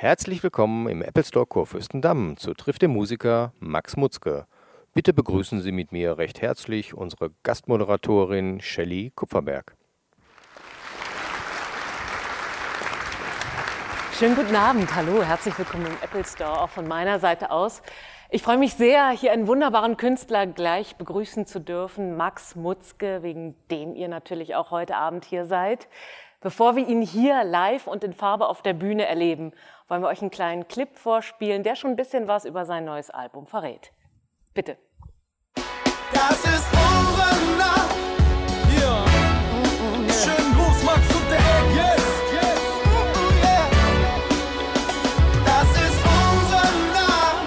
Herzlich willkommen im Apple Store Kurfürstendamm zu Trifft der Musiker Max Mutzke. Bitte begrüßen Sie mit mir recht herzlich unsere Gastmoderatorin Shelley Kupferberg. Schönen guten Abend, hallo, herzlich willkommen im Apple Store, auch von meiner Seite aus. Ich freue mich sehr, hier einen wunderbaren Künstler gleich begrüßen zu dürfen, Max Mutzke, wegen dem ihr natürlich auch heute Abend hier seid. Bevor wir ihn hier live und in Farbe auf der Bühne erleben, wollen wir euch einen kleinen Clip vorspielen, der schon ein bisschen was über sein neues Album verrät. Bitte. Das ist unsere Nacht. Ja. Schönen Gruß, Max und der Egg, yes. yes. Yeah. Das ist unsere Nacht.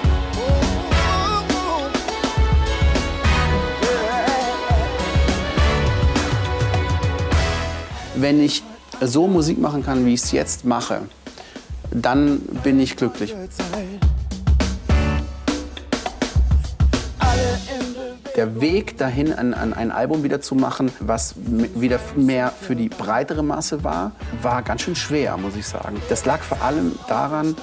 wenn ich so Musik machen kann, wie ich es jetzt mache, dann bin ich glücklich. Der Weg dahin, an, an ein Album wieder zu machen, was wieder mehr für die breitere Masse war, war ganz schön schwer, muss ich sagen. Das lag vor allem daran,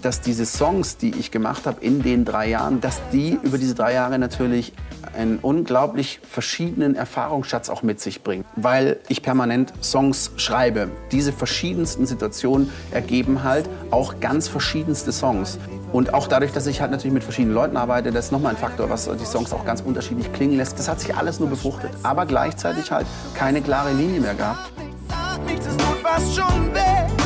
dass diese Songs, die ich gemacht habe in den drei Jahren, dass die über diese drei Jahre natürlich einen unglaublich verschiedenen Erfahrungsschatz auch mit sich bringen, weil ich permanent Songs schreibe. Diese verschiedensten Situationen ergeben halt auch ganz verschiedenste Songs. Und auch dadurch, dass ich halt natürlich mit verschiedenen Leuten arbeite, das ist nochmal ein Faktor, was die Songs auch ganz unterschiedlich klingen lässt. Das hat sich alles nur befruchtet, aber gleichzeitig halt keine klare Linie mehr gehabt. Nichts, es tut fast schon weh.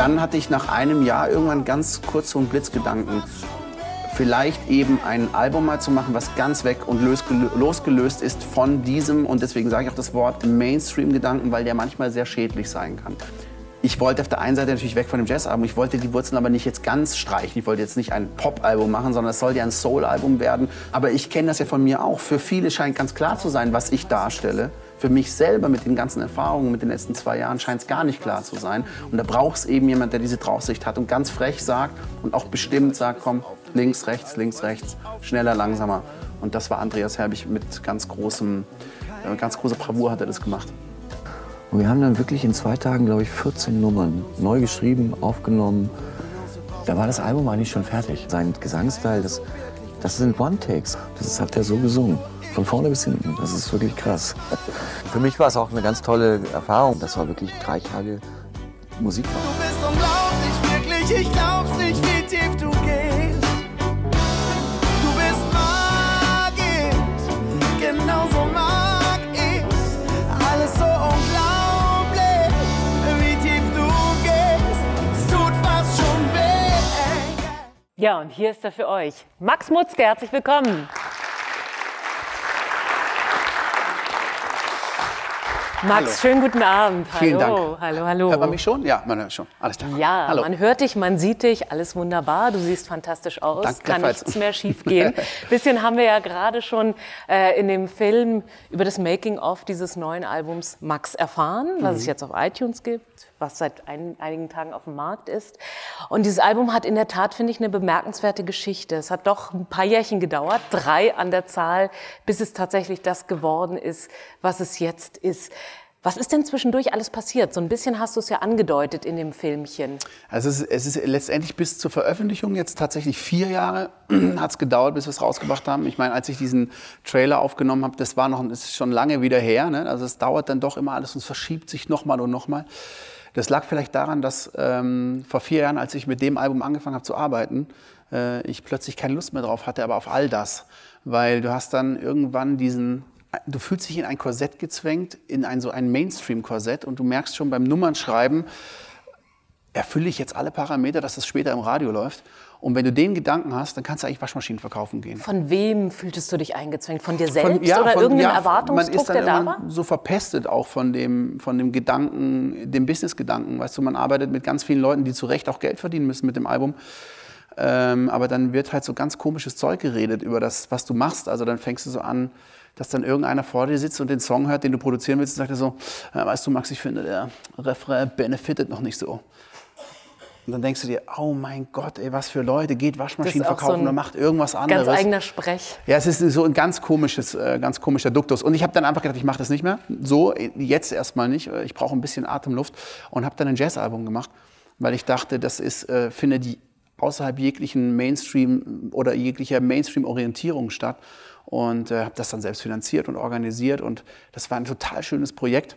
Dann hatte ich nach einem Jahr irgendwann ganz kurz so einen Blitzgedanken. Vielleicht eben ein Album mal zu machen, was ganz weg und losgelö- losgelöst ist von diesem, und deswegen sage ich auch das Wort Mainstream-Gedanken, weil der manchmal sehr schädlich sein kann. Ich wollte auf der einen Seite natürlich weg von dem Jazzalbum, ich wollte die Wurzeln aber nicht jetzt ganz streichen. Ich wollte jetzt nicht ein Pop-Album machen, sondern es sollte ja ein Soul-Album werden. Aber ich kenne das ja von mir auch. Für viele scheint ganz klar zu sein, was ich darstelle. Für mich selber mit den ganzen Erfahrungen mit den letzten zwei Jahren scheint es gar nicht klar zu sein. Und da braucht es eben jemand, der diese Draufsicht hat und ganz frech sagt und auch bestimmt sagt, komm, links, rechts, links, rechts, schneller, langsamer. Und das war Andreas Herbig mit ganz großem, äh, ganz großer Bravour hat er das gemacht. Und wir haben dann wirklich in zwei Tagen, glaube ich, 14 Nummern neu geschrieben, aufgenommen. Da war das Album eigentlich schon fertig. Sein Gesangsteil, das, das sind One-Takes. Das hat er so gesungen. Von vorne bis hinten. Das ist wirklich krass. Für mich war es auch eine ganz tolle Erfahrung. Das war wirklich drei Tage Musik machen. Du bist unglaublich, wirklich, ich glaub's nicht, wie tief du gehst. Du bist magisch, genauso mag ich's. Alles so unglaublich, wie tief du gehst. Es tut fast schon weh. Ja, und hier ist er für euch. Max Mutzke, herzlich willkommen. Max, schönen guten Abend. Vielen hallo, Dank. hallo, hallo. Hört man mich schon? Ja, man hört schon. Alles klar. Ja, Hallo. man hört dich, man sieht dich, alles wunderbar. Du siehst fantastisch aus, Danke, kann nichts mehr schief gehen. Bisschen haben wir ja gerade schon äh, in dem Film über das Making-of dieses neuen Albums Max erfahren, was Mhm. es jetzt auf iTunes gibt, was seit ein, einigen Tagen auf dem Markt ist. Und dieses Album hat in der Tat, finde ich, eine bemerkenswerte Geschichte. Es hat doch ein paar Jährchen gedauert, drei an der Zahl, bis es tatsächlich das geworden ist, was es jetzt ist. Was ist denn zwischendurch alles passiert? So ein bisschen hast du es ja angedeutet in dem Filmchen. Also es ist, es ist letztendlich bis zur Veröffentlichung jetzt tatsächlich vier Jahre hat es gedauert, bis wir es rausgebracht haben. Ich meine, als ich diesen Trailer aufgenommen habe, das war noch, das ist schon lange wieder her. Ne? Also es dauert dann doch immer alles und es verschiebt sich nochmal und nochmal. Das lag vielleicht daran, dass ähm, vor vier Jahren, als ich mit dem Album angefangen habe zu arbeiten, äh, ich plötzlich keine Lust mehr drauf hatte, aber auf all das. Weil du hast dann irgendwann diesen, du fühlst dich in ein Korsett gezwängt, in ein so ein Mainstream-Korsett und du merkst schon beim Nummernschreiben, erfülle ich jetzt alle Parameter, dass das später im Radio läuft. Und wenn du den Gedanken hast, dann kannst du eigentlich Waschmaschinen verkaufen gehen. Von wem fühltest du dich eingezwängt? Von dir selbst Von- ja, oder von- irgendeinem ja, Erwartungsdruck, man ist dann der da war? so verpestet auch von dem, von dem Gedanken, dem Business-Gedanken. Weißt du, man arbeitet mit ganz vielen Leuten, die zu Recht auch Geld verdienen müssen mit dem Album. Ähm, aber dann wird halt so ganz komisches Zeug geredet über das, was du machst. Also dann fängst du so an, dass dann irgendeiner vor dir sitzt und den Song hört, den du produzieren willst, und sagt er so, ja, weißt du, Max, ich finde, der Refrain benefitet noch nicht so. Und dann denkst du dir, oh mein Gott, ey, was für Leute, geht Waschmaschinen so verkaufen ein oder macht irgendwas anderes. Ganz eigener Sprech. Ja, es ist so ein ganz komisches, äh, ganz komischer Duktus. Und ich habe dann einfach gedacht, ich mache das nicht mehr. So, jetzt erstmal nicht. Äh, Ich brauche ein bisschen Atemluft. Und habe dann ein Jazzalbum gemacht, weil ich dachte, das ist, äh, findet die außerhalb jeglichen Mainstream oder jeglicher Mainstream-Orientierung statt. Und äh, habe das dann selbst finanziert und organisiert. Und das war ein total schönes Projekt.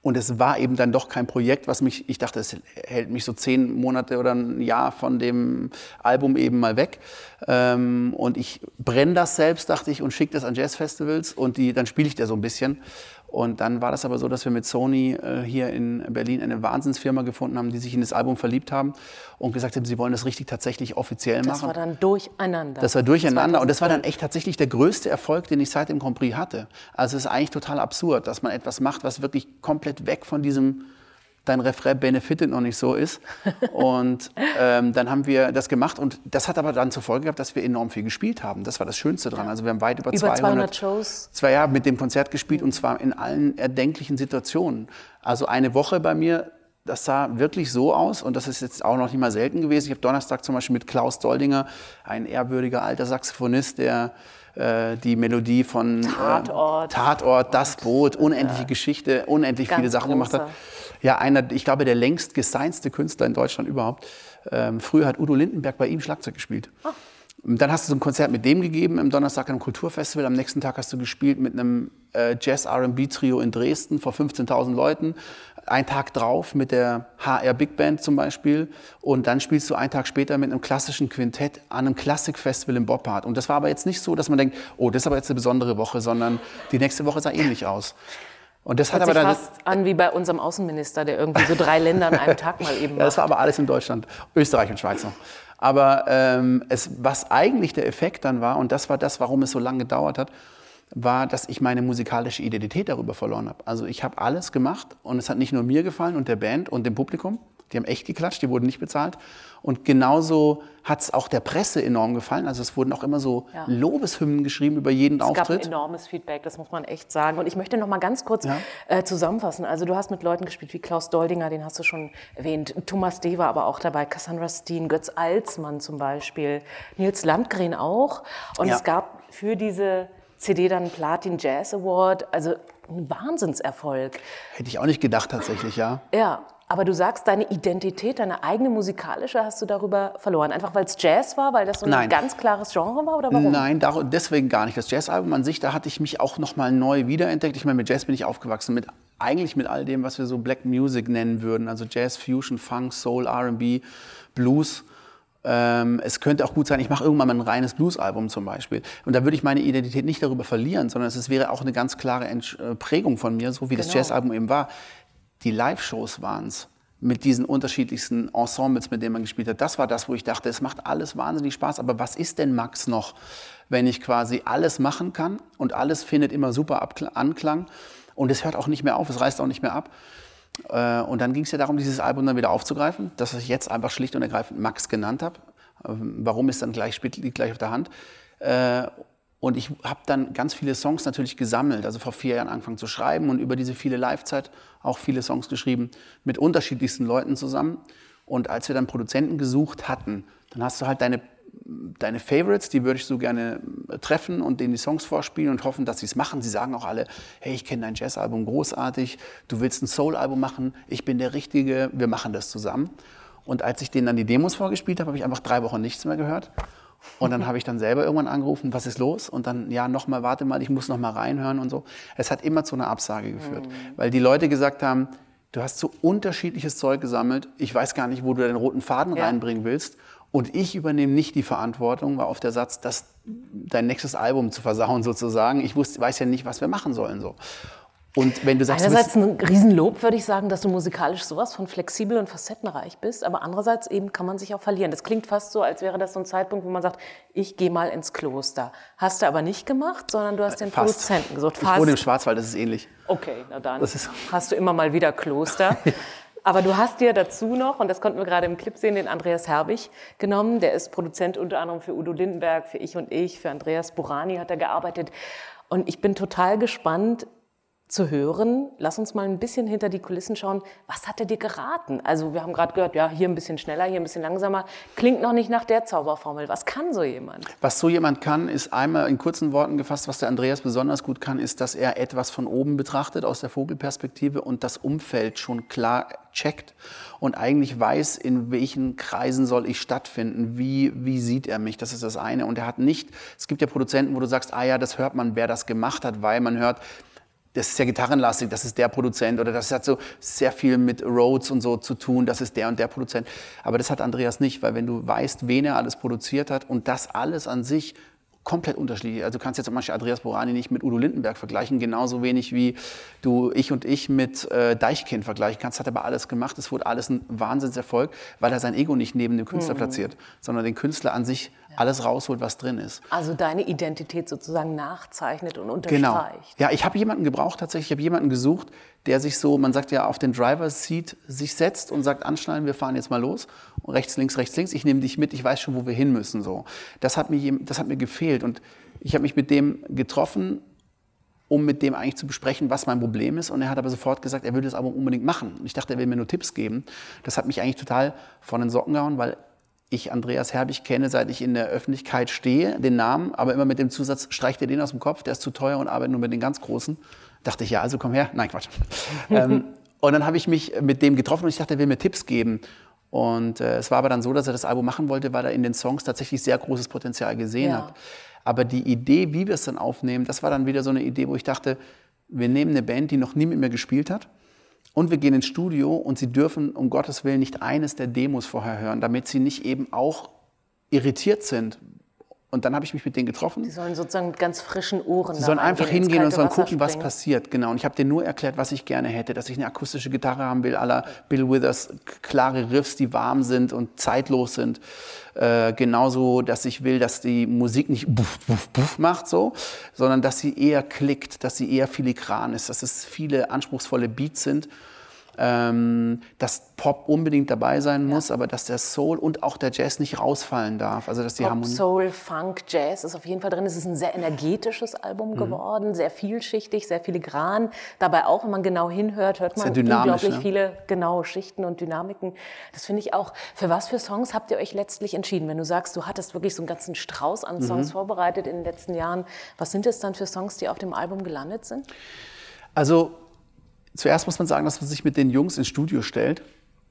Und es war eben dann doch kein Projekt, was mich, ich dachte, es hält mich so zehn Monate oder ein Jahr von dem Album eben mal weg. Ähm, und ich brenne das selbst, dachte ich, und schicke das an Jazzfestivals und die, dann spiele ich da so ein bisschen. Und dann war das aber so, dass wir mit Sony äh, hier in Berlin eine Wahnsinnsfirma gefunden haben, die sich in das Album verliebt haben und gesagt haben, sie wollen das richtig tatsächlich offiziell Das machen. war dann durcheinander. Das war durcheinander und das war dann echt tatsächlich der größte Erfolg, den ich seit dem Grand Prix hatte. Also es ist eigentlich total absurd, dass man etwas macht, was wirklich komplett weg von diesem dein Refrain benefitet noch nicht so ist. Und ähm, dann haben wir das gemacht und das hat aber dann zur Folge gehabt, dass wir enorm viel gespielt haben. Das war das Schönste dran. Also wir haben weit über, Über 200 Shows. zwei Jahre mit dem Konzert gespielt und zwar in allen erdenklichen Situationen. Also eine Woche bei mir, das sah wirklich so aus und das ist jetzt auch noch nicht mal selten gewesen. Ich habe Donnerstag zum Beispiel mit Klaus Doldinger, ein ehrwürdiger alter Saxophonist, der äh, die Melodie von Tatort. äh, Tatort, Das Boot, unendliche Geschichte, unendlich viele Sachen gemacht hat. Ja, einer, ich glaube, der längst geseinste Künstler in Deutschland überhaupt. Ähm, früher hat Udo Lindenberg bei ihm Schlagzeug gespielt. Und Dann hast du so ein Konzert mit dem gegeben am Donnerstag am Kulturfestival. Am nächsten Tag hast du gespielt mit einem äh, Jazz-R&B-Trio in Dresden vor 15.000 Leuten. Ein Tag drauf mit der HR Big Band zum Beispiel. Und dann spielst du einen Tag später mit einem klassischen Quintett an einem Klassikfestival in Boppard. Und das war aber jetzt nicht so, dass man denkt, oh, das ist aber jetzt eine besondere Woche, sondern die nächste Woche sah ähnlich aus. Und das hat Hört aber sich dann... fast an wie bei unserem Außenminister, der irgendwie so drei Länder an einem Tag mal eben Ja, das war aber alles in Deutschland, Österreich und Schweiz noch. Aber ähm, es, was eigentlich der Effekt dann war, und das war das, warum es so lange gedauert hat, war, dass ich meine musikalische Identität darüber verloren habe. Also ich habe alles gemacht und es hat nicht nur mir gefallen und der Band und dem Publikum. Die haben echt geklatscht, die wurden nicht bezahlt. Und genauso hat es auch der Presse enorm gefallen. Also es wurden auch immer so Ja. Lobeshymnen geschrieben über jeden Es gab ein Auftritt. enormes Feedback, das muss man echt sagen. Und ich möchte noch mal ganz kurz äh, zusammenfassen. Also du hast mit Leuten gespielt wie Klaus Doldinger, den hast du schon erwähnt, Thomas D. war aber auch dabei, Cassandra Steen, Götz Alsmann zum Beispiel, Nils Landgren auch. Und Ja. es gab für diese CD dann Platin Jazz Award, also ein Wahnsinnserfolg. Hätte ich auch nicht gedacht tatsächlich, ja. Ja, aber du sagst, deine Identität, deine eigene musikalische hast du darüber verloren. Einfach weil es Jazz war, weil das so ein Nein. ganz klares Genre war oder warum? Nein, deswegen gar nicht. Das Jazzalbum an sich, da hatte ich mich auch noch mal neu wiederentdeckt. Ich meine, mit Jazz bin ich aufgewachsen, mit eigentlich mit all dem, was wir so Black Music nennen würden, also Jazz, Fusion, Funk, Soul, R&B, Blues. Ähm, es könnte auch gut sein, ich mache irgendwann mal ein reines Blues-Album zum Beispiel. Und da würde ich meine Identität nicht darüber verlieren, sondern es wäre auch eine ganz klare Entsch- äh, Prägung von mir, so wie das Genau. Jazzalbum eben war. Die Live-Shows waren es mit diesen unterschiedlichsten Ensembles, mit denen man gespielt hat. Das war das, wo ich dachte, es macht alles wahnsinnig Spaß. Aber was ist denn Max noch, wenn ich quasi alles machen kann und alles findet immer super Anklang und es hört auch nicht mehr auf, es reißt auch nicht mehr ab. Äh, Und dann ging es ja darum, dieses Album dann wieder aufzugreifen, das ich jetzt einfach schlicht und ergreifend Max genannt habe. Ähm, Warum ist dann gleich liegt gleich auf der Hand. Äh, Und ich habe dann ganz viele Songs natürlich gesammelt, also vor vier Jahren angefangen zu schreiben und über diese viele Live-Zeit auch viele Songs geschrieben mit unterschiedlichsten Leuten zusammen. Und als wir dann Produzenten gesucht hatten, dann hast du halt deine, deine Favorites, die würde ich so gerne äh, treffen und denen die Songs vorspielen und hoffen, dass sie es machen. Sie sagen auch alle, hey, ich kenne dein Jazzalbum großartig, du willst ein Soul-Album machen, ich bin der Richtige, wir machen das zusammen. Und als ich denen dann die Demos vorgespielt habe, habe ich einfach drei Wochen nichts mehr gehört. Und dann habe ich dann selber irgendwann angerufen, was ist los? Und dann, ja, nochmal, warte mal, ich muss nochmal reinhören und so. Es hat immer zu einer Absage geführt, weil die Leute gesagt haben, du hast so unterschiedliches Zeug gesammelt, ich weiß gar nicht, wo du deinen roten Faden Ja. reinbringen willst. Und ich übernehme nicht die Verantwortung, war auf der Satz, das, dein nächstes Album zu versauen sozusagen. Ich wusste, weiß ja nicht, was wir machen sollen. So. Und wenn du sagst, Einerseits ein Riesenlob, würde ich sagen, dass du musikalisch sowas von flexibel und facettenreich bist, aber andererseits eben kann man sich auch verlieren. Das klingt fast so, als wäre das so ein Zeitpunkt, wo man sagt, ich gehe mal ins Kloster. Hast du aber nicht gemacht, sondern du hast den fast. Produzenten gesucht. Ich wohne im Fast. Schwarzwald, das ist ähnlich. Okay, na dann hast du immer mal wieder Kloster. Aber du hast dir dazu noch, und das konnten wir gerade im Clip sehen, den Andreas Herbig genommen. Der ist Produzent unter anderem für Udo Lindenberg, für Ich und Ich, für Andreas Burani hat er gearbeitet. Und ich bin total gespannt, zu hören. Lass uns mal ein bisschen hinter die Kulissen schauen. Was hat er dir geraten? Also wir haben gerade gehört, ja, hier ein bisschen schneller, hier ein bisschen langsamer. Klingt noch nicht nach der Zauberformel. Was kann so jemand? Was so jemand kann, ist einmal in kurzen Worten gefasst, was der Andreas besonders gut kann, ist, dass er etwas von oben betrachtet, aus der Vogelperspektive und das Umfeld schon klar checkt und eigentlich weiß, in welchen Kreisen soll ich stattfinden, wie, wie sieht er mich, das ist das eine. Und er hat nicht, es gibt ja Produzenten, wo du sagst, ah ja, das hört man, wer das gemacht hat, weil man hört, das ist sehr gitarrenlastig, das ist der Produzent oder das hat so sehr viel mit Rhodes und so zu tun, das ist der und der Produzent. Aber das hat Andreas nicht, weil wenn du weißt, wen er alles produziert hat und das alles an sich komplett unterschiedlich. Also du kannst jetzt zum Beispiel Andreas Borani nicht mit Udo Lindenberg vergleichen, genauso wenig wie du ich und ich mit äh, Deichkind vergleichen kannst. Hat aber alles gemacht. Es wurde alles ein Wahnsinnserfolg, weil er sein Ego nicht neben dem Künstler mhm. platziert, sondern den Künstler an sich alles rausholt, was drin ist. Also deine Identität sozusagen nachzeichnet und unterstreicht. Genau. Ja, ich habe jemanden gebraucht tatsächlich. Ich habe jemanden gesucht, der sich so, man sagt ja, auf den Driver's Seat sich setzt und sagt, anschnallen, wir fahren jetzt mal los. Und rechts, links, rechts, links. Ich nehme dich mit, ich weiß schon, wo wir hin müssen. So. Das, hat mir, das hat mir gefehlt. Und ich habe mich mit dem getroffen um mit dem eigentlich zu besprechen, was mein Problem ist. Und er hat aber sofort gesagt, er würde es aber unbedingt machen. Und ich dachte, er will mir nur Tipps geben. Das hat mich eigentlich total von den Socken gehauen, weil ich Andreas Herbig kenne, seit ich in der Öffentlichkeit stehe, den Namen, aber immer mit dem Zusatz, streicht ihr den aus dem Kopf, der ist zu teuer und arbeitet nur mit den ganz Großen. Dachte ich, ja, also komm her. Nein, Quatsch. ähm, und dann habe ich mich mit dem getroffen und ich dachte, er will mir Tipps geben. Und äh, es war aber dann so, dass er das Album machen wollte, weil er in den Songs tatsächlich sehr großes Potenzial gesehen ja. hat. Aber die Idee, wie wir es dann aufnehmen, das war dann wieder so eine Idee, wo ich dachte, wir nehmen eine Band, die noch nie mit mir gespielt hat und wir gehen ins Studio und sie dürfen um Gottes Willen nicht eines der Demos vorher hören, damit sie nicht eben auch irritiert sind, und dann habe ich mich mit denen getroffen. Die sollen sozusagen mit ganz frischen Ohren. Sie sollen einfach hingehen und sollen gucken, was passiert. Genau. Und ich habe denen nur erklärt, was ich gerne hätte, dass ich eine akustische Gitarre haben will, aller Bill Withers, klare Riffs, die warm sind und zeitlos sind. Äh, genauso, dass ich will, dass die Musik nicht buff, buff, buff macht so, sondern dass sie eher klickt, dass sie eher filigran ist, dass es viele anspruchsvolle Beats sind ähm, dass Pop unbedingt dabei sein muss, ja. aber dass der Soul und auch der Jazz nicht rausfallen darf. Also dass die Pop, Harmonie Soul, Funk, Jazz ist auf jeden Fall drin. Es ist ein sehr energetisches Album mhm. geworden, sehr vielschichtig, sehr filigran. Dabei auch, wenn man genau hinhört, hört man unglaublich ne? viele genaue Schichten und Dynamiken. Das finde ich auch. Für was für Songs habt ihr euch letztlich entschieden? Wenn du sagst, du hattest wirklich so einen ganzen Strauß an Songs mhm. vorbereitet in den letzten Jahren, was sind es dann für Songs, die auf dem Album gelandet sind? Also Zuerst muss man sagen, dass man sich mit den Jungs ins Studio stellt,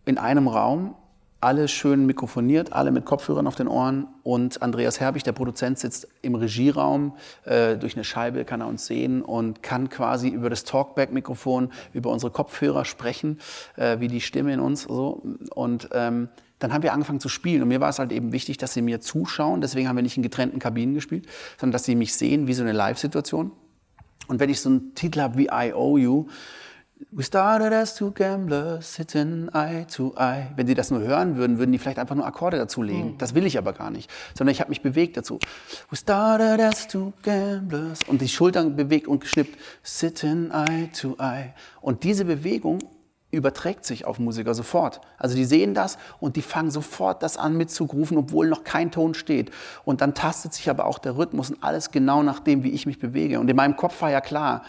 in einem Raum, alle schön mikrofoniert, alle mit Kopfhörern auf den Ohren und Andreas Herbig, der Produzent, sitzt im Regieraum. Äh, durch eine Scheibe kann er uns sehen und kann quasi über das Talkback-Mikrofon, über unsere Kopfhörer sprechen, äh, wie die Stimme in uns. So. Und ähm, dann haben wir angefangen zu spielen. Und mir war es halt eben wichtig, dass sie mir zuschauen. Deswegen haben wir nicht in getrennten Kabinen gespielt, sondern dass sie mich sehen wie so eine Live-Situation. Und wenn ich so einen Titel habe wie I Owe You, We started as two gamblers, sitting eye to eye. Wenn Sie das nur hören würden, würden die vielleicht einfach nur Akkorde dazulegen. Mhm. Das will ich aber gar nicht. Sondern ich habe mich bewegt dazu. We started as two gamblers. Und die Schultern bewegt und geschnippt. Sitting eye to eye. Und diese Bewegung überträgt sich auf Musiker sofort. Also die sehen das und die fangen sofort das an mitzugrufen, obwohl noch kein Ton steht. Und dann tastet sich aber auch der Rhythmus und alles genau nach dem, wie ich mich bewege. Und in meinem Kopf war ja klar,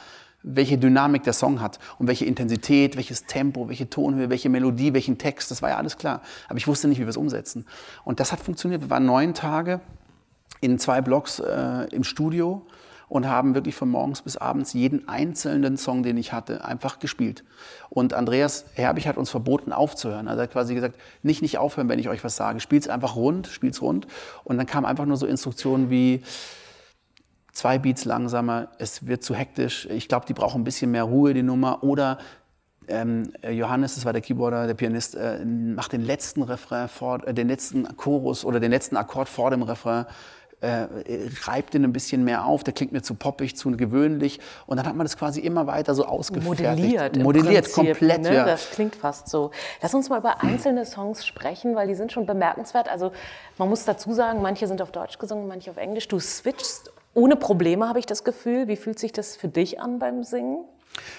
welche Dynamik der Song hat und welche Intensität, welches Tempo, welche Tonhöhe, welche Melodie, welchen Text, das war ja alles klar. Aber ich wusste nicht, wie wir es umsetzen. Und das hat funktioniert. Wir waren neun Tage in zwei Blocks äh, im Studio und haben wirklich von morgens bis abends jeden einzelnen Song, den ich hatte, einfach gespielt. Und Andreas Herbig hat uns verboten aufzuhören. Also er hat quasi gesagt, nicht nicht aufhören, wenn ich euch was sage. Spielt's einfach rund, spielt's rund. Und dann kamen einfach nur so Instruktionen wie zwei Beats langsamer, es wird zu hektisch, ich glaube, die brauchen ein bisschen mehr Ruhe, die Nummer. Oder ähm, Johannes, das war der Keyboarder, der Pianist, äh, macht den letzten Refrain vor, äh, den letzten Chorus oder den letzten Akkord vor dem Refrain. Äh, reibt den ein bisschen mehr auf, der klingt mir zu poppig, zu gewöhnlich. Und dann hat man das quasi immer weiter so ausgefertigt. Modelliert. Modelliert, Prinzip, komplett, ne? ja. Das klingt fast so. Lass uns mal über einzelne Songs sprechen, weil die sind schon bemerkenswert. Also man muss dazu sagen, manche sind auf Deutsch gesungen, manche auf Englisch. Du switchst ohne Probleme, habe ich das Gefühl. Wie fühlt sich das für dich an beim Singen?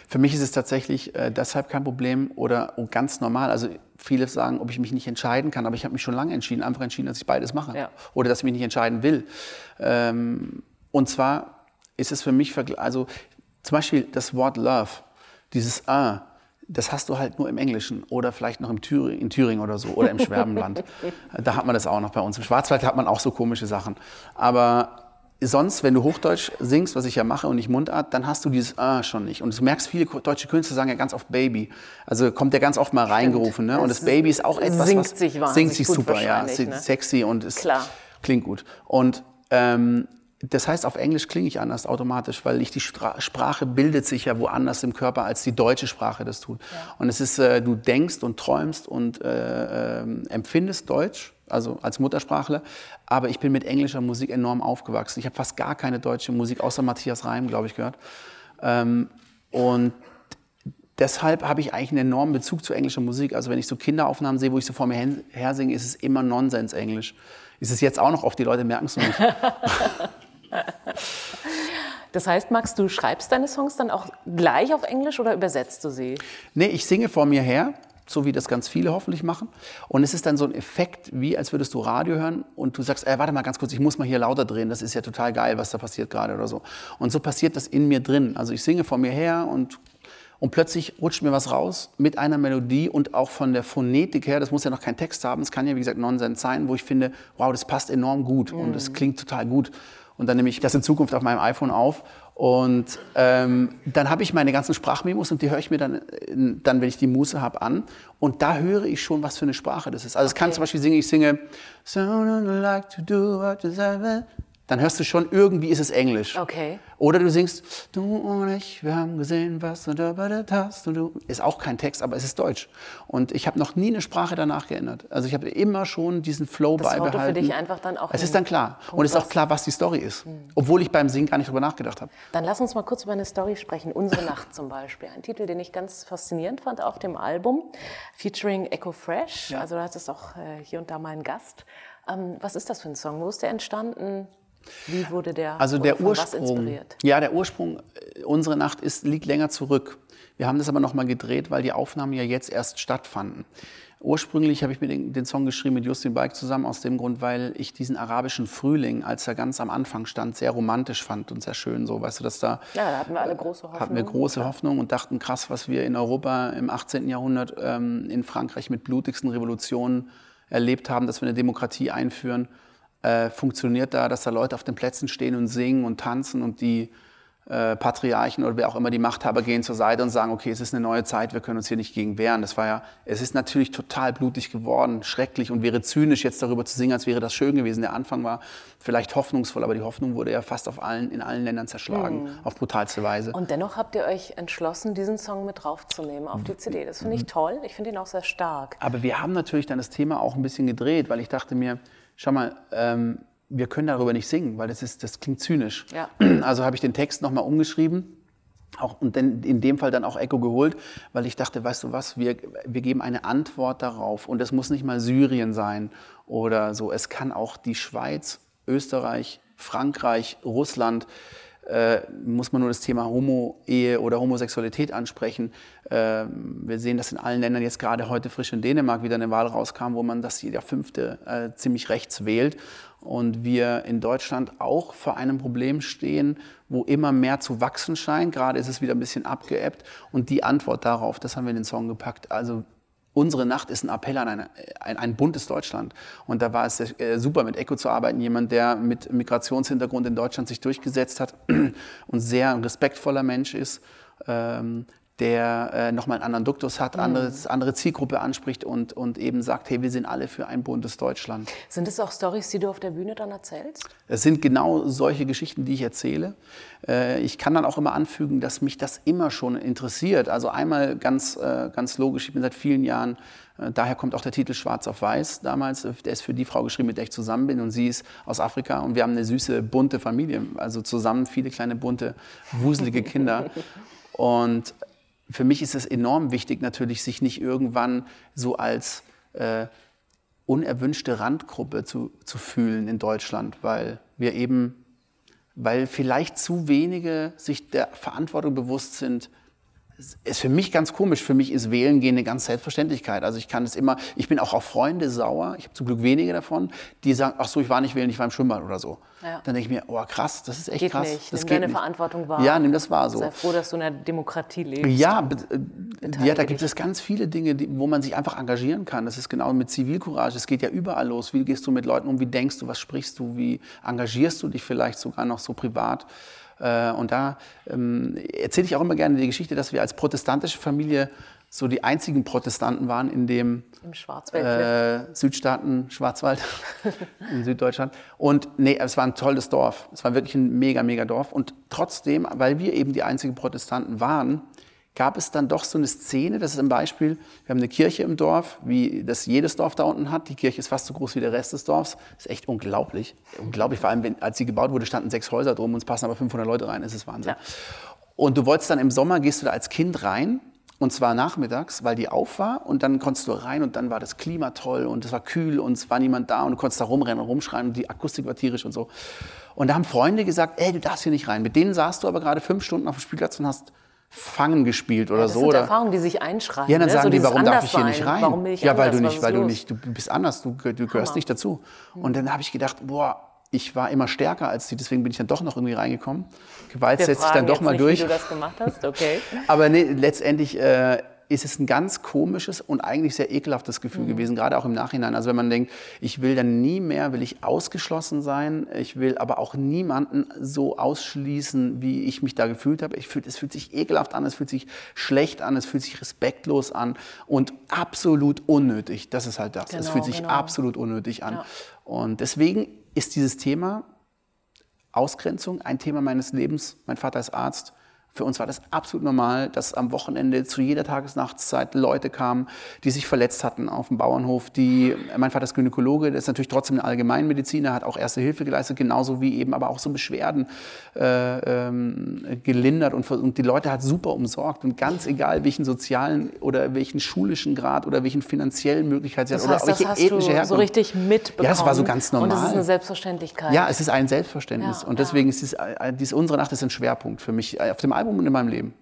Für mich ist es tatsächlich äh, deshalb kein Problem oder ganz normal. Also viele sagen, ob ich mich nicht entscheiden kann, aber ich habe mich schon lange entschieden, einfach entschieden, dass ich beides mache. Ja. Oder dass ich mich nicht entscheiden will. Ähm, und zwar ist es für mich, also zum Beispiel das Wort Love, dieses A, das hast du halt nur im Englischen oder vielleicht noch im Thüring, in Thüringen oder so oder im Schwabenland. da hat man das auch noch bei uns. Im Schwarzwald hat man auch so komische Sachen. Aber sonst, wenn du Hochdeutsch singst, was ich ja mache und nicht Mundart, dann hast du dieses A schon nicht. Und du merkst, viele deutsche Künstler sagen ja ganz oft Baby. Also kommt der ganz oft mal reingerufen. Ne? Und das Baby ist auch etwas, singt was sich singt sich super, ja, ne? sexy und ist, Klar. klingt gut. Und ähm, das heißt, auf Englisch klinge ich anders automatisch, weil ich die Stra Sprache bildet sich ja woanders im Körper, als die deutsche Sprache das tut. Und es ist, äh, du denkst und träumst und äh, ähm, empfindest Deutsch, also als Muttersprachler, aber ich bin mit englischer Musik enorm aufgewachsen. Ich habe fast gar keine deutsche Musik, außer Matthias Reim, glaube ich, gehört. Ähm, und deshalb habe ich eigentlich einen enormen Bezug zu englischer Musik. Also wenn ich so Kinderaufnahmen sehe, wo ich so vor mir hin- her singe, ist es immer Nonsens-Englisch. Ist es jetzt auch noch oft, die Leute merken es noch nicht. Das heißt, Max, du schreibst deine Songs dann auch gleich auf Englisch oder übersetzt du sie? Nee, ich singe vor mir her, so wie das ganz viele hoffentlich machen. Und es ist dann so ein Effekt, wie als würdest du Radio hören und du sagst, äh, warte mal ganz kurz, ich muss mal hier lauter drehen, das ist ja total geil, was da passiert gerade oder so. Und so passiert das in mir drin. Also ich singe vor mir her und, und plötzlich rutscht mir was raus mit einer Melodie und auch von der Phonetik her, das muss ja noch kein Text haben, es kann ja wie gesagt Nonsens sein, wo ich finde, wow, das passt enorm gut und es klingt total gut. Und dann nehme ich das in Zukunft auf meinem iPhone auf und ähm, dann habe ich meine ganzen Sprachmemos und die höre ich mir dann, dann, wenn ich die Muße habe, an. Und da höre ich schon, was für eine Sprache das ist. Also es kann zum Beispiel singen, ich singe So don't like to do what. Dann hörst du schon, irgendwie ist es Englisch. Okay. Oder du singst, du und ich, wir haben gesehen, was du da hast. Und du. Ist auch kein Text, aber es ist Deutsch. Und ich habe noch nie eine Sprache danach geändert. Also ich habe immer schon diesen Flow Das beibehalten. für dich einfach dann auch Es ist dann klar. Punkt, Und es ist auch klar, was die Story ist. Obwohl ich beim Singen gar nicht drüber nachgedacht habe. Dann lass uns mal kurz über eine Story sprechen. Unsere Nacht zum Beispiel. Ein Titel, den ich ganz faszinierend fand auf dem Album, featuring Echo Fresh. Also da hattest auch äh, hier und da mal einen Gast. Ähm, was ist das für ein Song? Wo ist der entstanden? Wie wurde der Also der Ursprung, ja, der Ursprung, äh, unsere Nacht ist, liegt länger zurück. Wir haben das aber nochmal gedreht, weil die Aufnahmen ja jetzt erst stattfanden. Ursprünglich habe ich mir den, den Song geschrieben mit Justin Bike zusammen, aus dem Grund, weil ich diesen arabischen Frühling, als er ganz am Anfang stand, sehr romantisch fand und sehr schön. So, weißt du, dass da Ja, da hatten wir alle große Hoffnung. hatten wir große Hoffnung und dachten, krass, was wir in Europa im 18. Jahrhundert ähm, in Frankreich mit blutigsten Revolutionen erlebt haben, dass wir eine Demokratie einführen, äh, funktioniert da, dass da Leute auf den Plätzen stehen und singen und tanzen und die äh, Patriarchen oder wer auch immer die Machthaber gehen zur Seite und sagen, okay, es ist eine neue Zeit, wir können uns hier nicht gegen wehren. Das war ja, es ist natürlich total blutig geworden, schrecklich und wäre zynisch jetzt darüber zu singen, als wäre das schön gewesen. Der Anfang war vielleicht hoffnungsvoll, aber die Hoffnung wurde ja fast auf allen, in allen Ländern zerschlagen, auf brutalste Weise. Und dennoch habt ihr euch entschlossen, diesen Song mit draufzunehmen auf die CD. Das finde ich toll. Ich finde ihn auch sehr stark. Aber wir haben natürlich dann das Thema auch ein bisschen gedreht, weil ich dachte mir, schau mal, ähm, wir können darüber nicht singen, weil das, ist, das klingt zynisch. Ja. Also habe ich den Text nochmal umgeschrieben. Auch, und dann in dem Fall dann auch Echo geholt, weil ich dachte, weißt du was, wir, wir geben eine Antwort darauf. Und es muss nicht mal Syrien sein oder so. Es kann auch die Schweiz, Österreich, Frankreich, Russland, äh, muss man nur das Thema Homo-Ehe oder Homosexualität ansprechen. Äh, wir sehen, dass in allen Ländern jetzt gerade heute frisch in Dänemark wieder eine Wahl rauskam, wo man das jeder Fünfte äh, ziemlich rechts wählt. Und wir in Deutschland auch vor einem Problem stehen, wo immer mehr zu wachsen scheint. Gerade ist es wieder ein bisschen abgeebbt. Und die Antwort darauf, das haben wir in den Song gepackt. Also Unsere Nacht ist ein Appell an eine, ein, ein buntes Deutschland. Und da war es äh, super, mit Echo zu arbeiten. Jemand, der mit Migrationshintergrund in Deutschland sich durchgesetzt hat und sehr ein respektvoller Mensch ist, ähm, der äh, nochmal einen anderen Duktus hat, anderes, andere Zielgruppe anspricht und, und eben sagt, hey, wir sind alle für ein buntes Deutschland. Sind es auch Stories, die du auf der Bühne dann erzählst? Es sind genau solche Geschichten, die ich erzähle. Äh, Ich kann dann auch immer anfügen, dass mich das immer schon interessiert. Also einmal ganz, äh, ganz logisch, ich bin seit vielen Jahren, äh, daher kommt auch der Titel Schwarz auf Weiß damals. Äh, Der ist für die Frau geschrieben, mit der ich zusammen bin und sie ist aus Afrika und wir haben eine süße, bunte Familie. Also zusammen viele kleine, bunte, wuselige Kinder. Und für mich ist es enorm wichtig natürlich, sich nicht irgendwann so als äh, unerwünschte Randgruppe zu, zu fühlen in Deutschland, weil wir eben, weil vielleicht zu wenige sich der Verantwortung bewusst sind, ist für mich ganz komisch. Für mich ist Wählen gehen eine ganz Selbstverständlichkeit. Also ich kann es immer, ich bin auch auf Freunde sauer, ich habe zum Glück wenige davon, die sagen, ach so, ich war nicht wählen, ich war im Schwimmbad oder so. Ja. Dann denke ich mir, oh krass, das ist echt Geht krass. nicht. Das Nimm geht deine nicht. Verantwortung wahr. Ja, nimm das wahr so. Sei froh, dass du in einer Demokratie lebst. Ja, äh, ja, da dich. gibt es ganz viele Dinge, die, wo man sich einfach engagieren kann. Das ist genau mit Zivilcourage. Es geht ja überall los. Wie gehst du mit Leuten um? Wie denkst du? Was sprichst du? Wie engagierst du dich vielleicht sogar noch so privat? Äh, Und da ähm, erzähle ich auch immer gerne die Geschichte, dass wir als protestantische Familie so die einzigen Protestanten waren in dem Im Schwarzwald. äh, Südstaaten, Schwarzwald in Süddeutschland. Und nee, es war ein tolles Dorf. Es war wirklich ein mega, mega Dorf. Und trotzdem, weil wir eben die einzigen Protestanten waren, gab es dann doch so eine Szene, das ist ein Beispiel, wir haben eine Kirche im Dorf, wie das jedes Dorf da unten hat. Die Kirche ist fast so groß wie der Rest des Dorfs. Das ist echt unglaublich. Unglaublich, vor allem, wenn, als sie gebaut wurde, standen sechs Häuser drum und es passen aber 500 Leute rein. Das ist Wahnsinn. Ja. Und du wolltest dann im Sommer, gehst du da als Kind rein und zwar nachmittags, weil die auf war und dann konntest du rein und dann war das Klima toll und es war kühl und es war niemand da und du konntest da rumrennen und rumschreien und die Akustik war tierisch und so. Und da haben Freunde gesagt, ey, du darfst hier nicht rein. Mit denen saßt du aber gerade fünf Stunden auf dem Spielplatz und hast Fangen gespielt oder das so. sind oder Erfahrungen, die sich einschreiben. ja, dann ne? sagen so die, warum darf ich hier nicht rein? Warum bin ich ja, weil anders? du nicht, weil du nicht, du bist anders, du, du gehörst nicht dazu. Und dann habe ich gedacht, boah, ich war immer stärker als die, deswegen bin ich dann doch noch irgendwie reingekommen. Gewalt setzt sich dann doch mal nicht, durch. Wie du das gemacht hast, okay. Aber nee, letztendlich äh, ist es ein ganz komisches und eigentlich sehr ekelhaftes Mhm. Gefühl gewesen, gerade auch im Nachhinein. Also wenn man denkt, ich will dann nie mehr, will ich ausgeschlossen sein, ich will aber auch niemanden so ausschließen, wie ich mich da gefühlt habe. Ich fühl, es fühlt sich ekelhaft an, es fühlt sich schlecht an, es fühlt sich respektlos an und absolut unnötig. Das ist halt das. es Genau, fühlt sich genau. absolut unnötig an. Ja. Und deswegen ist dieses Thema Ausgrenzung ein Thema meines Lebens. Mein Vater ist Arzt. Für uns war das absolut normal, dass am Wochenende zu jeder Tagesnachtszeit Leute kamen, die sich verletzt hatten auf dem Bauernhof. Die, mein Vater ist Gynäkologe, der ist natürlich trotzdem ein Allgemeinmediziner, hat auch Erste Hilfe geleistet, genauso wie eben aber auch so Beschwerden äh, ähm, gelindert und, und die Leute hat super umsorgt. Und ganz egal, welchen sozialen oder welchen schulischen Grad oder welchen finanziellen Möglichkeiten sie Das hat heißt, oder das welche hast ethnische so Herkunft. richtig mitbekommen. Ja, das war so ganz normal. Und es ist eine Selbstverständlichkeit. Ja, es ist ein Selbstverständnis. Ja, und deswegen ist dies, äh, dies, unsere Nacht ist ein Schwerpunkt für mich auf dem Album und in meinem Leben.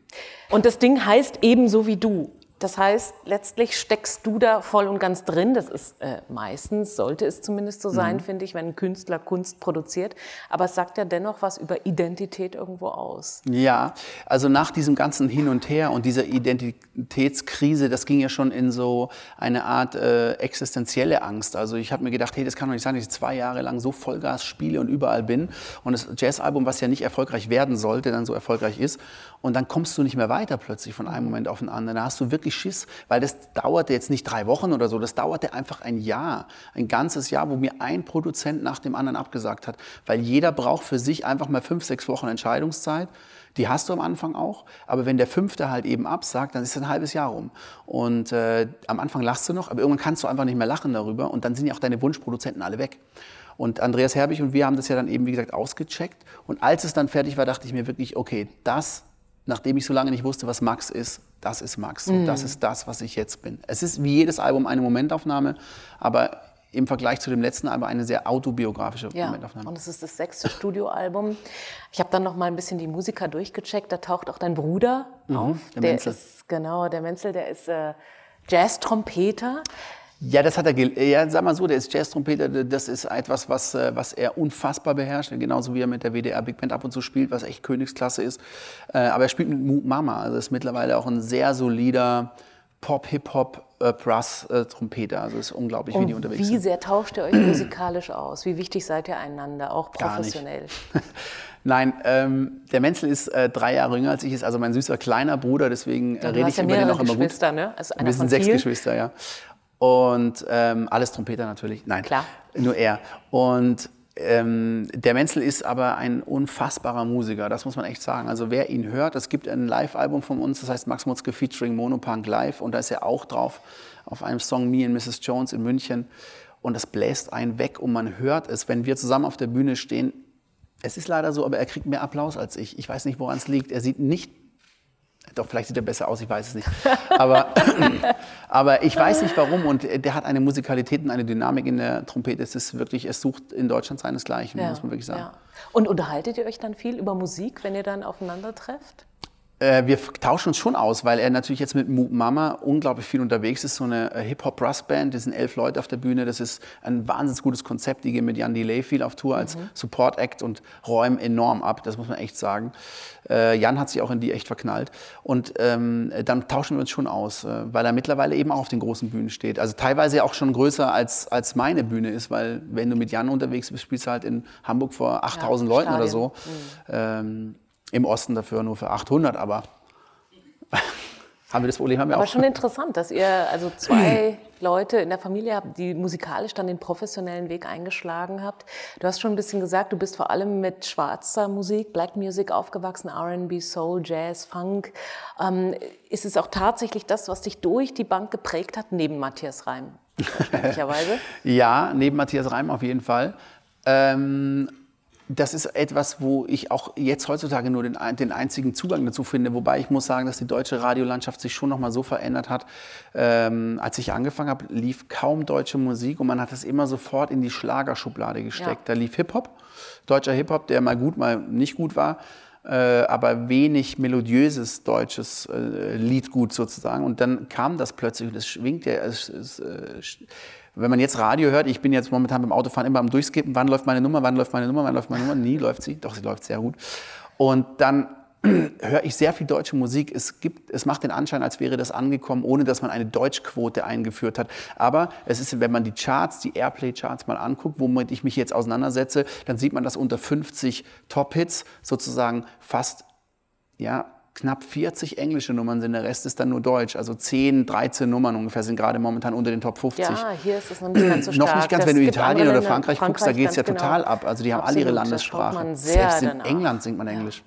Und das Ding heißt ebenso wie du. Das heißt, letztlich steckst du da voll und ganz drin. Das ist äh, meistens, sollte es zumindest so Mhm. sein, finde ich, wenn ein Künstler Kunst produziert. Aber es sagt ja dennoch was über Identität irgendwo aus. Ja, also nach diesem ganzen Hin und Her und dieser Identitätskrise, das ging ja schon in so eine Art äh, existenzielle Angst. Also ich habe mir gedacht, hey, das kann doch nicht sein, dass ich zwei Jahre lang so Vollgas spiele und überall bin und das Jazzalbum, was ja nicht erfolgreich werden sollte, dann so erfolgreich ist und dann kommst du nicht mehr weiter plötzlich von einem Moment auf den anderen. Da hast du wirklich Schiss, weil das dauerte jetzt nicht drei Wochen oder so, das dauerte einfach ein Jahr, ein ganzes Jahr, wo mir ein Produzent nach dem anderen abgesagt hat, weil jeder braucht für sich einfach mal fünf, sechs Wochen Entscheidungszeit. Die hast du am Anfang auch, aber wenn der fünfte halt eben absagt, dann ist ein halbes Jahr rum. Und äh, am Anfang lachst du noch, aber irgendwann kannst du einfach nicht mehr lachen darüber und dann sind ja auch deine Wunschproduzenten alle weg. Und Andreas Herbig und wir haben das ja dann eben, wie gesagt, ausgecheckt. Und als es dann fertig war, dachte ich mir wirklich, okay, das, nachdem ich so lange nicht wusste, was Max ist, das ist Max. Und das ist das, was ich jetzt bin. Es ist wie jedes Album eine Momentaufnahme, aber im Vergleich zu dem letzten Album eine sehr autobiografische Ja, Momentaufnahme. und es ist das sechste Studioalbum. Ich habe dann noch mal ein bisschen die Musiker durchgecheckt. Da taucht auch dein Bruder auf. Mhm, der Menzel. ist genau der Menzel. Der ist äh, Jazz-Trompeter. Ja, das hat er, ja, sag mal so, der ist Jazz-Trompeter, das ist etwas, was, äh, was er unfassbar beherrscht, genauso wie er mit der WDR Big Band ab und zu spielt, was echt Königsklasse ist. Äh, Aber er spielt mit Moog Mama, also ist mittlerweile auch ein sehr solider Pop, Hip-Hop, äh, Brass-Trompeter, also ist unglaublich, wie die Und unterwegs wie sind. sehr tauscht ihr euch musikalisch aus? Wie wichtig seid ihr einander, auch Gar nicht. professionell? Nein, ähm, der Menzel ist äh, drei Jahre jünger als ich, ist also mein süßer kleiner Bruder, deswegen äh, rede ich ja über den auch immer gut. Geschwister, ne? Also einer Wir sind sechs. Geschwister, ja. Und ähm, alles Trompeter natürlich. Nein, Klar. nur er. Und ähm, der Menzel ist aber ein unfassbarer Musiker, das muss man echt sagen. Also wer ihn hört, es gibt ein Live-Album von uns, das heißt Max Mutzke featuring Monopunk Live und da ist er auch drauf auf einem Song Me and Mrs. Jones in München und das bläst einen weg und man hört es, wenn wir zusammen auf der Bühne stehen. Es ist leider so, aber er kriegt mehr Applaus als ich. Ich weiß nicht, woran es liegt. Er sieht nicht doch, vielleicht sieht er besser aus, ich weiß es nicht. Aber, aber ich weiß nicht warum. Und der hat eine Musikalität und eine Dynamik in der Trompete. Es ist wirklich, es sucht in Deutschland seinesgleichen, muss man wirklich sagen. ja. Und unterhaltet ihr euch dann viel über Musik, wenn ihr dann aufeinander trefft? Äh, wir tauschen uns schon aus, weil er natürlich jetzt mit Moop Mama unglaublich viel unterwegs ist. So eine äh, Hip-Hop-Brass-Band, das sind elf Leute auf der Bühne. Das ist ein wahnsinnig gutes Konzept. Die gehen mit Jan Delay viel auf Tour als Support-Act und räumen enorm ab. Das muss man echt sagen. Äh, Jan hat sich auch in die echt verknallt. Und ähm, dann tauschen wir uns schon aus, äh, weil er mittlerweile eben auch auf den großen Bühnen steht. Also teilweise auch schon größer als, als meine Bühne ist, weil wenn du mit Jan unterwegs bist, spielst du halt in Hamburg vor 8000 Leuten oder Stadien. so. Ähm, Im Osten dafür nur für 800, aber haben wir das Problem haben wir Aber auch. schon interessant, dass ihr also zwei Leute in der Familie habt, die musikalisch dann den professionellen Weg eingeschlagen habt. Du hast schon ein bisschen gesagt, du bist vor allem mit schwarzer Musik, Black Music aufgewachsen, R&B, Soul, Jazz, Funk. Ähm, ist es auch tatsächlich das, was dich durch die Bank geprägt hat, neben Matthias Reim? Möglicherweise. Ja, neben Matthias Reim auf jeden Fall. Ähm, das ist etwas, wo ich auch jetzt heutzutage nur den, den einzigen Zugang dazu finde. Wobei ich muss sagen, dass die deutsche Radiolandschaft sich schon noch mal so verändert hat. Ähm, als ich angefangen habe, lief kaum deutsche Musik und man hat es immer sofort in die Schlagerschublade gesteckt. Ja. Da lief Hip-Hop, deutscher Hip-Hop, der mal gut, mal nicht gut war. Äh, aber wenig melodiöses deutsches äh, Liedgut sozusagen. Und dann kam das plötzlich und es schwingt ja, es, es, äh, wenn man jetzt Radio hört, ich bin jetzt momentan beim Autofahren immer am Durchskippen, wann läuft meine Nummer, wann läuft meine Nummer, wann läuft meine Nummer, nie läuft sie, doch sie läuft sehr gut. Und dann höre ich sehr viel deutsche Musik. Es, gibt, es macht den Anschein, als wäre das angekommen, ohne dass man eine Deutschquote eingeführt hat. Aber es ist, wenn man die Charts, die Airplay-Charts mal anguckt, womit ich mich jetzt auseinandersetze, dann sieht man, dass unter 50 Top-Hits sozusagen fast ja, knapp 40 englische Nummern sind, der Rest ist dann nur Deutsch. Also 10, 13 Nummern ungefähr sind gerade momentan unter den Top 50. Ja, hier ist es noch nicht ganz so stark. Noch nicht ganz, Das wenn du Italien oder Länder, Frankreich, guckst, da geht es ja ganz total genau. ab. Also die haben alle ihre Absolut, da schaut Landessprache. Selbst in. England singt man Englisch.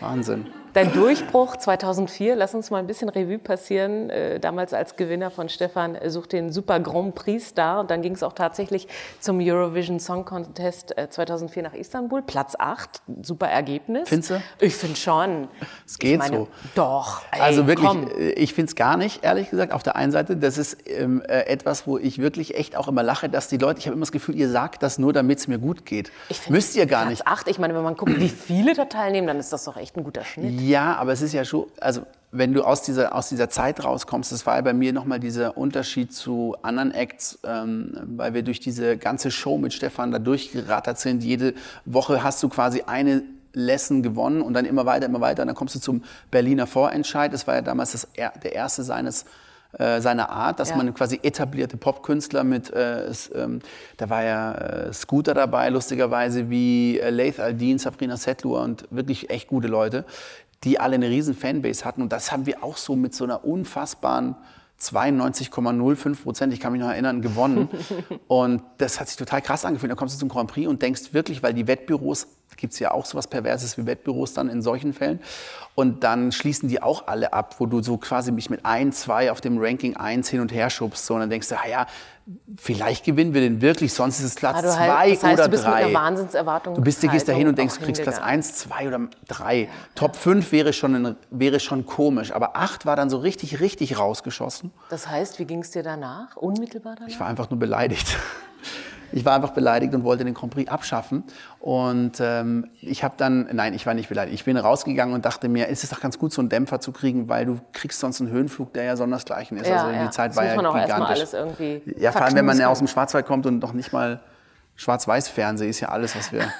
Wahnsinn. Dein Durchbruch 2004, lass uns mal ein bisschen Revue passieren. Äh, damals als Gewinner von Stefan äh, sucht den Super Grand Prix Star. Und dann ging es auch tatsächlich zum Eurovision Song Contest äh, 2004 nach Istanbul. Platz 8, super Ergebnis. Findest du? Ich finde schon. Es geht meine, so. Doch. Ey, Also wirklich, Komm. äh, ich finde es gar nicht, ehrlich gesagt, auf der einen Seite. Das ist ähm, äh, etwas, wo ich wirklich echt auch immer lache, dass die Leute, ich habe immer das Gefühl, ihr sagt das nur, damit es mir gut geht. Ich find Müsst ihr gar Platz nicht. 8, ich meine, wenn man guckt, wie viele da teilnehmen, dann ist das doch echt ein guter Schnitt. Ja, aber es ist ja schon, also wenn du aus dieser, aus dieser Zeit rauskommst, das war ja bei mir nochmal dieser Unterschied zu anderen Acts, ähm, weil wir durch diese ganze Show mit Stefan da durchgerattert sind. Jede Woche hast du quasi eine Lesson gewonnen und dann immer weiter, immer weiter. Und dann kommst du zum Berliner Vorentscheid. Das war ja damals das, er- der erste seines äh, seiner Art, dass Ja. man quasi etablierte Popkünstler mit, äh, es, ähm, da war ja äh, Scooter dabei, lustigerweise, wie äh, Laith Aldin, Sabrina Settler und wirklich echt gute Leute, die alle eine riesen Fanbase hatten. Und das haben wir auch so mit so einer unfassbaren 92,05 Prozent, ich kann mich noch erinnern, gewonnen. und das hat sich total krass angefühlt. Da kommst du zum Grand Prix und denkst wirklich, weil die Wettbüros, gibt es ja auch sowas Perverses wie Wettbüros dann in solchen Fällen. Und dann schließen die auch alle ab, wo du so quasi mich mit ein, zwei auf dem Ranking 1 hin und her schubst. So, und dann denkst du, ah ja, vielleicht gewinnen wir den wirklich, sonst ist es Platz Ah, du zwei halt- das heißt, oder du bist mit drei. einer Wahnsinnserwartung Du bist, du gehst da hin und denkst, du kriegst Platz. 1, 2 oder 3. Top 5 wäre schon, ein, wäre schon komisch. Aber 8 war dann so richtig, richtig rausgeschossen. Das heißt, wie ging es dir danach? Unmittelbar danach? Ich war einfach nur beleidigt. Ich war einfach beleidigt und wollte den Grand Prix abschaffen. Und ähm, ich habe dann, nein, ich war nicht beleidigt. Ich bin rausgegangen und dachte mir, es ist doch ganz gut, so einen Dämpfer zu kriegen, weil du kriegst sonst einen Höhenflug, der ja sondersgleichen ist. Ja, also die ja. Zeit Das war muss ja man auch gigantisch. alles irgendwie ja, vor allem, wenn man ja aus dem Schwarzwald kommt und noch nicht mal Schwarz-Weiß-Fernsehen ist ja alles, was wir.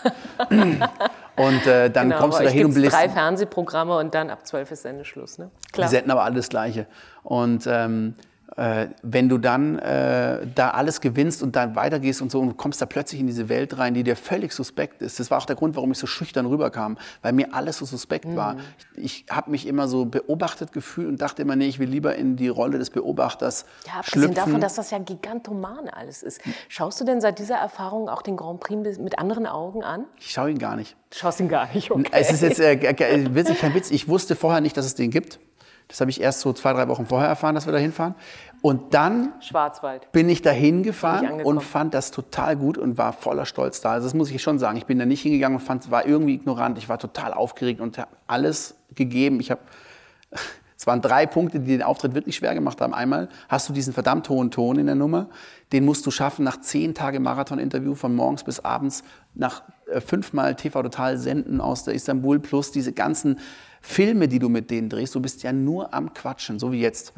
und äh, dann Genau, kommst du bei da euch hin und bist drei Fernsehprogramme und dann ab 12 ist Sendeschluss, ne? Die Klar. senden aber alle das Gleiche. Und ähm, äh, wenn du dann äh, da alles gewinnst und dann weitergehst und so und kommst da plötzlich in diese Welt rein, die dir völlig suspekt ist. Das war auch der Grund, warum ich so schüchtern rüberkam, weil mir alles so suspekt war. Mhm. Ich, ich habe mich immer so beobachtet gefühlt und dachte immer, nee, ich will lieber in die Rolle des Beobachters Ja, abgesehen schlüpfen. davon, dass das ja gigantoman alles ist. Schaust du denn seit dieser Erfahrung auch den Grand Prix mit anderen Augen an? ich schaue ihn gar nicht. Schaust ihn gar nicht, okay. Es ist jetzt äh, g- wirklich kein Witz. Ich wusste vorher nicht, dass es den gibt. Das habe ich erst so zwei, drei Wochen vorher erfahren, dass wir da hinfahren. Und dann bin ich dahin Bin gefahren ich angekommen. und fand das total gut und war voller Stolz da. Also das muss ich schon sagen. Ich bin da nicht hingegangen und fand, war irgendwie ignorant. Ich war total aufgeregt und habe alles gegeben. Ich habe, es waren drei Punkte, die den Auftritt wirklich schwer gemacht haben. Einmal hast du diesen verdammt hohen Ton in der Nummer. Den musst du schaffen nach zehn Tage Marathon-Interview von morgens bis abends, nach äh, fünfmal TV Total senden aus der Istanbul plus diese ganzen Filme, die du mit denen drehst, du bist ja nur am Quatschen, so wie jetzt.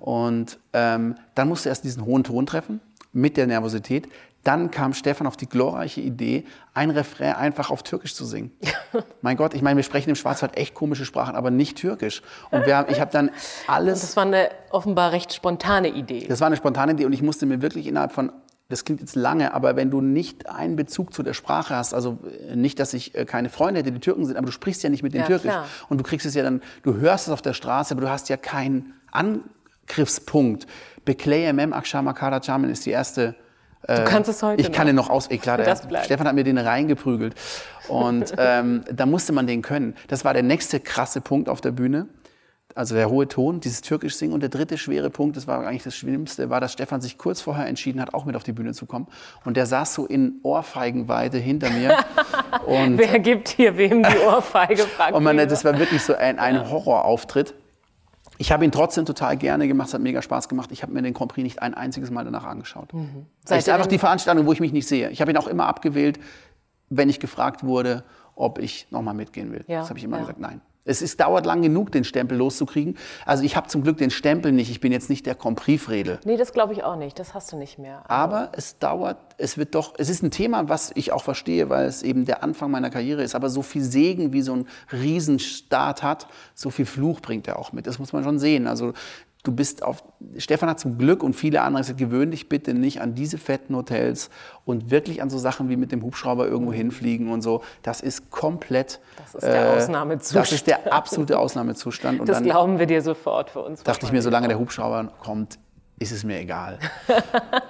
Und ähm, dann musst du erst diesen hohen Ton treffen mit der Nervosität. Dann kam Stefan auf die glorreiche Idee, ein Refrain einfach auf Türkisch zu singen. mein Gott, ich meine, wir sprechen im Schwarzwald echt komische Sprachen, aber nicht Türkisch. Und wir haben, ich habe dann alles. Das war eine offenbar recht spontane Idee. Das war eine spontane Idee und ich musste mir wirklich innerhalb von, das klingt jetzt lange, aber wenn du nicht einen Bezug zu der Sprache hast, also äh, nicht, dass ich äh, keine Freunde hätte, die Türken sind, aber du sprichst ja nicht mit den Ja, Türkisch klar. und du kriegst es ja dann, du hörst es auf der Straße, aber du hast ja keinen Angriffspunkt. Bekleye Mem Akshama Kara Chamen ist die erste. Du kannst es heute Ich kann den noch aus. Eh, klar, der. Stefan hat mir den reingeprügelt. Und ähm, da musste man den können. Das war der nächste krasse Punkt auf der Bühne. Also der hohe Ton, dieses türkisch Singen. Und der dritte schwere Punkt, das war eigentlich das Schlimmste, war, dass Stefan sich kurz vorher entschieden hat, auch mit auf die Bühne zu kommen. Und der saß so in Ohrfeigenweite hinter mir. und Wer gibt hier wem die Ohrfeige? fragt und man, das war wirklich so ein, ein Horrorauftritt. Ich habe ihn trotzdem total gerne gemacht, es hat mega Spaß gemacht. Ich habe mir den Grand Prix nicht ein einziges Mal danach angeschaut. Seid Das ist einfach die Veranstaltung, wo ich mich nicht sehe. Ich habe ihn auch immer abgewählt, wenn ich gefragt wurde, ob ich nochmal mitgehen will. Ja, das habe ich immer ja. gesagt, nein. Es ist, dauert lang genug, den Stempel loszukriegen. Also ich habe zum Glück den Stempel nicht. Ich bin jetzt nicht der Grand Prix-Fredel. Nee, das glaube ich auch nicht. Das hast du nicht mehr. Aber es dauert, es wird doch, es ist ein Thema, was ich auch verstehe, weil es eben der Anfang meiner Karriere ist. Aber so viel Segen, wie so ein Riesenstart hat, so viel Fluch bringt er auch mit. Das muss man schon sehen. Also du bist auf, Stefan hat zum Glück und viele andere gesagt, gewöhn dich bitte nicht an diese fetten Hotels und wirklich an so Sachen wie mit dem Hubschrauber irgendwo hinfliegen und so. Das ist komplett. Das ist der Ausnahmezustand. Das ist der absolute Ausnahmezustand. Und das dann glauben wir dir sofort für uns. dachte ich mir, solange der Hubschrauber kommt, ist es mir egal.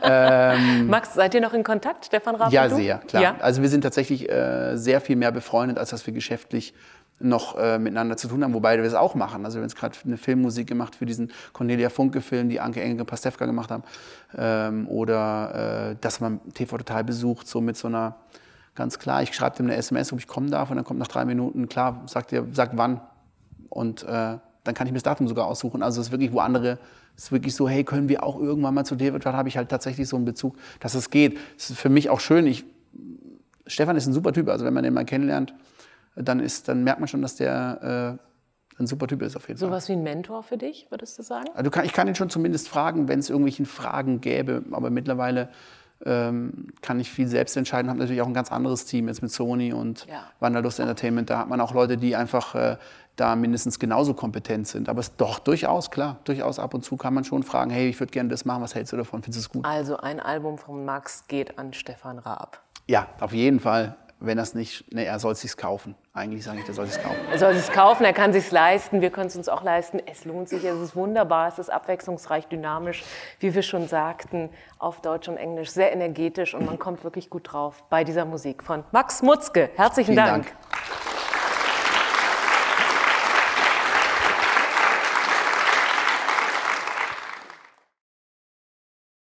Max, seid ihr noch in Kontakt, Stefan Raab? Ja, und du? sehr, klar. Ja? Also wir sind tatsächlich äh, sehr viel mehr befreundet, als dass wir geschäftlich noch äh, miteinander zu tun haben, wobei wir es auch machen. Also wir haben jetzt gerade eine Filmmusik gemacht für diesen Cornelia Funke-Film, die Anke Engelke Pastewka gemacht haben. Ähm, oder äh, dass man TV Total besucht, so mit so einer, ganz klar, ich schreibe dem eine SMS, ob ich kommen darf und dann kommt nach drei Minuten, klar, sagt er, sagt wann. Und äh, dann kann ich mir das Datum sogar aussuchen. Also es ist wirklich, wo andere, es ist wirklich so, hey, können wir auch irgendwann mal zu TV Total, habe ich halt tatsächlich so einen Bezug, dass es geht. Es ist für mich auch schön, ich, Stefan ist ein super Typ. Also wenn man den mal kennenlernt, dann, ist, dann merkt man schon, dass der äh, ein super Typ ist auf jeden Fall. Sowas wie ein Mentor für dich, würdest du sagen? Also kann, ich kann ihn schon zumindest fragen, wenn es irgendwelche Fragen gäbe. Aber mittlerweile ähm, kann ich viel selbst entscheiden. Habe natürlich auch ein ganz anderes Team jetzt mit Sony und Ja. Wanderlust Entertainment. Da hat man auch Leute, die einfach äh, da mindestens genauso kompetent sind. Aber es doch durchaus, klar, durchaus ab und zu kann man schon fragen, hey, ich würde gerne das machen, was hältst du davon? Findest du es gut? Also ein Album von Max geht an Stefan Raab. Ja, auf jeden Fall. Wenn er es nicht, ne, er soll es sich kaufen. Eigentlich sage ich, der soll es kaufen. Er soll es kaufen, er kann es leisten, wir können es uns auch leisten. Es lohnt sich, es ist wunderbar, es ist abwechslungsreich, dynamisch, wie wir schon sagten, auf Deutsch und Englisch, sehr energetisch und man kommt wirklich gut drauf bei dieser Musik von Max Mutzke. Herzlichen Vielen Dank. Dank.